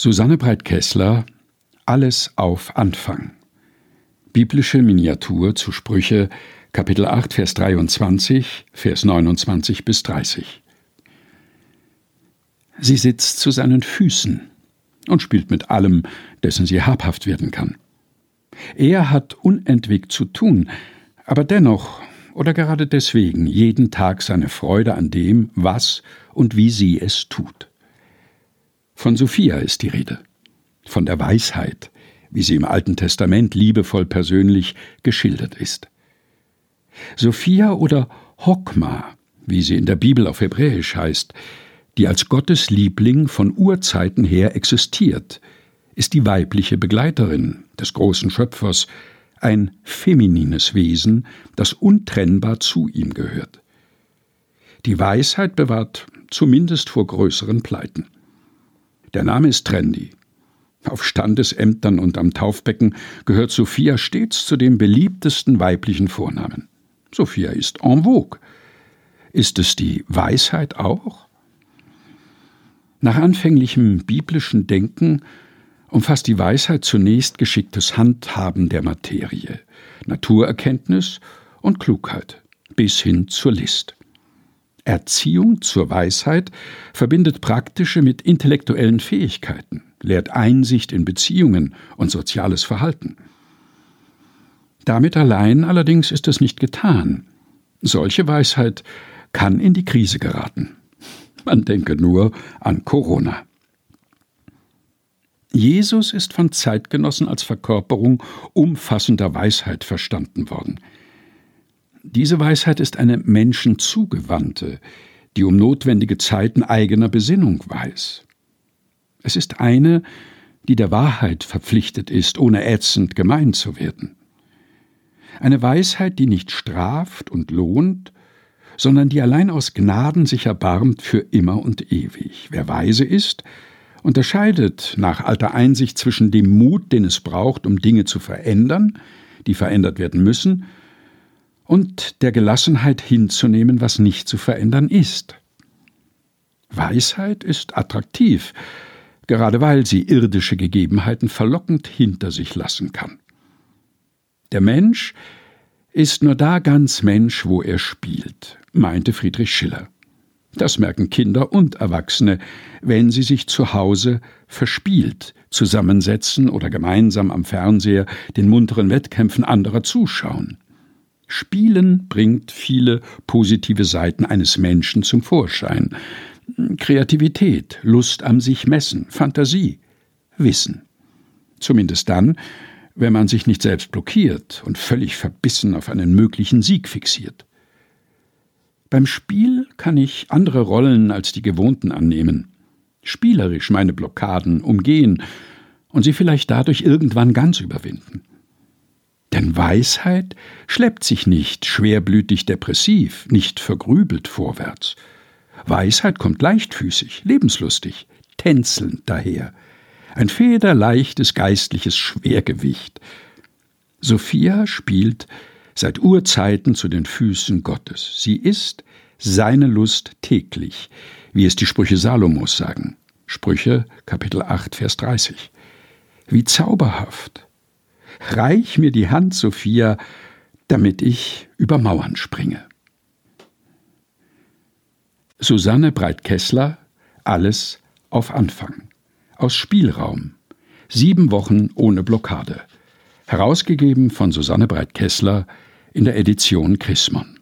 Susanne Breit-Kessler Alles auf Anfang. Biblische Miniatur zu Sprüche, Kapitel 8, Vers 23, Vers 29 bis 30. Sie sitzt zu seinen Füßen und spielt mit allem, dessen sie habhaft werden kann. Er hat unentwegt zu tun, aber dennoch oder gerade deswegen jeden Tag seine Freude an dem, was und wie sie es tut. Von Sophia ist die Rede, von der Weisheit, wie sie im Alten Testament liebevoll persönlich geschildert ist. Sophia oder Hokma, wie sie in der Bibel auf Hebräisch heißt, die als Gottes Liebling von Urzeiten her existiert, ist die weibliche Begleiterin des großen Schöpfers, ein feminines Wesen, das untrennbar zu ihm gehört. Die Weisheit bewahrt zumindest vor größeren Pleiten. Der Name ist trendy. Auf Standesämtern und am Taufbecken gehört Sophia stets zu den beliebtesten weiblichen Vornamen. Sophia ist en vogue. Ist es die Weisheit auch? Nach anfänglichem biblischen Denken umfasst die Weisheit zunächst geschicktes Handhaben der Materie, Naturerkenntnis und Klugheit bis hin zur List. Erziehung zur Weisheit verbindet praktische mit intellektuellen Fähigkeiten, lehrt Einsicht in Beziehungen und soziales Verhalten. Damit allein allerdings ist es nicht getan. Solche Weisheit kann in die Krise geraten. Man denke nur an Corona. Jesus ist von Zeitgenossen als Verkörperung umfassender Weisheit verstanden worden. Diese Weisheit ist eine menschenzugewandte, die um notwendige Zeiten eigener Besinnung weiß. Es ist eine, die der Wahrheit verpflichtet ist, ohne ätzend gemein zu werden. Eine Weisheit, die nicht straft und lohnt, sondern die allein aus Gnaden sich erbarmt für immer und ewig. Wer weise ist, unterscheidet nach alter Einsicht zwischen dem Mut, den es braucht, um Dinge zu verändern, die verändert werden müssen, und der Gelassenheit hinzunehmen, was nicht zu verändern ist. Weisheit ist attraktiv, gerade weil sie irdische Gegebenheiten verlockend hinter sich lassen kann. Der Mensch ist nur da ganz Mensch, wo er spielt, meinte Friedrich Schiller. Das merken Kinder und Erwachsene, wenn sie sich zu Hause verspielt zusammensetzen oder gemeinsam am Fernseher den munteren Wettkämpfen anderer zuschauen. Spielen bringt viele positive Seiten eines Menschen zum Vorschein. Kreativität, Lust am sich messen, Fantasie, Wissen. Zumindest dann, wenn man sich nicht selbst blockiert und völlig verbissen auf einen möglichen Sieg fixiert. Beim Spiel kann ich andere Rollen als die gewohnten annehmen, spielerisch meine Blockaden umgehen und sie vielleicht dadurch irgendwann ganz überwinden. Denn Weisheit schleppt sich nicht schwerblütig depressiv, nicht vergrübelt vorwärts. Weisheit kommt leichtfüßig, lebenslustig, tänzelnd daher. Ein federleichtes geistliches Schwergewicht. Sophia spielt seit Urzeiten zu den Füßen Gottes. Sie ist seine Lust täglich, wie es die Sprüche Salomos sagen. Sprüche Kapitel 8, Vers 30. Wie zauberhaft, Reich mir die Hand, Sophia, damit ich über Mauern springe. Susanne Breit-Kessler, Alles auf Anfang. Aus Spielraum. Sieben Wochen ohne Blockade. Herausgegeben von Susanne Breit-Kessler in der Edition Chrismon.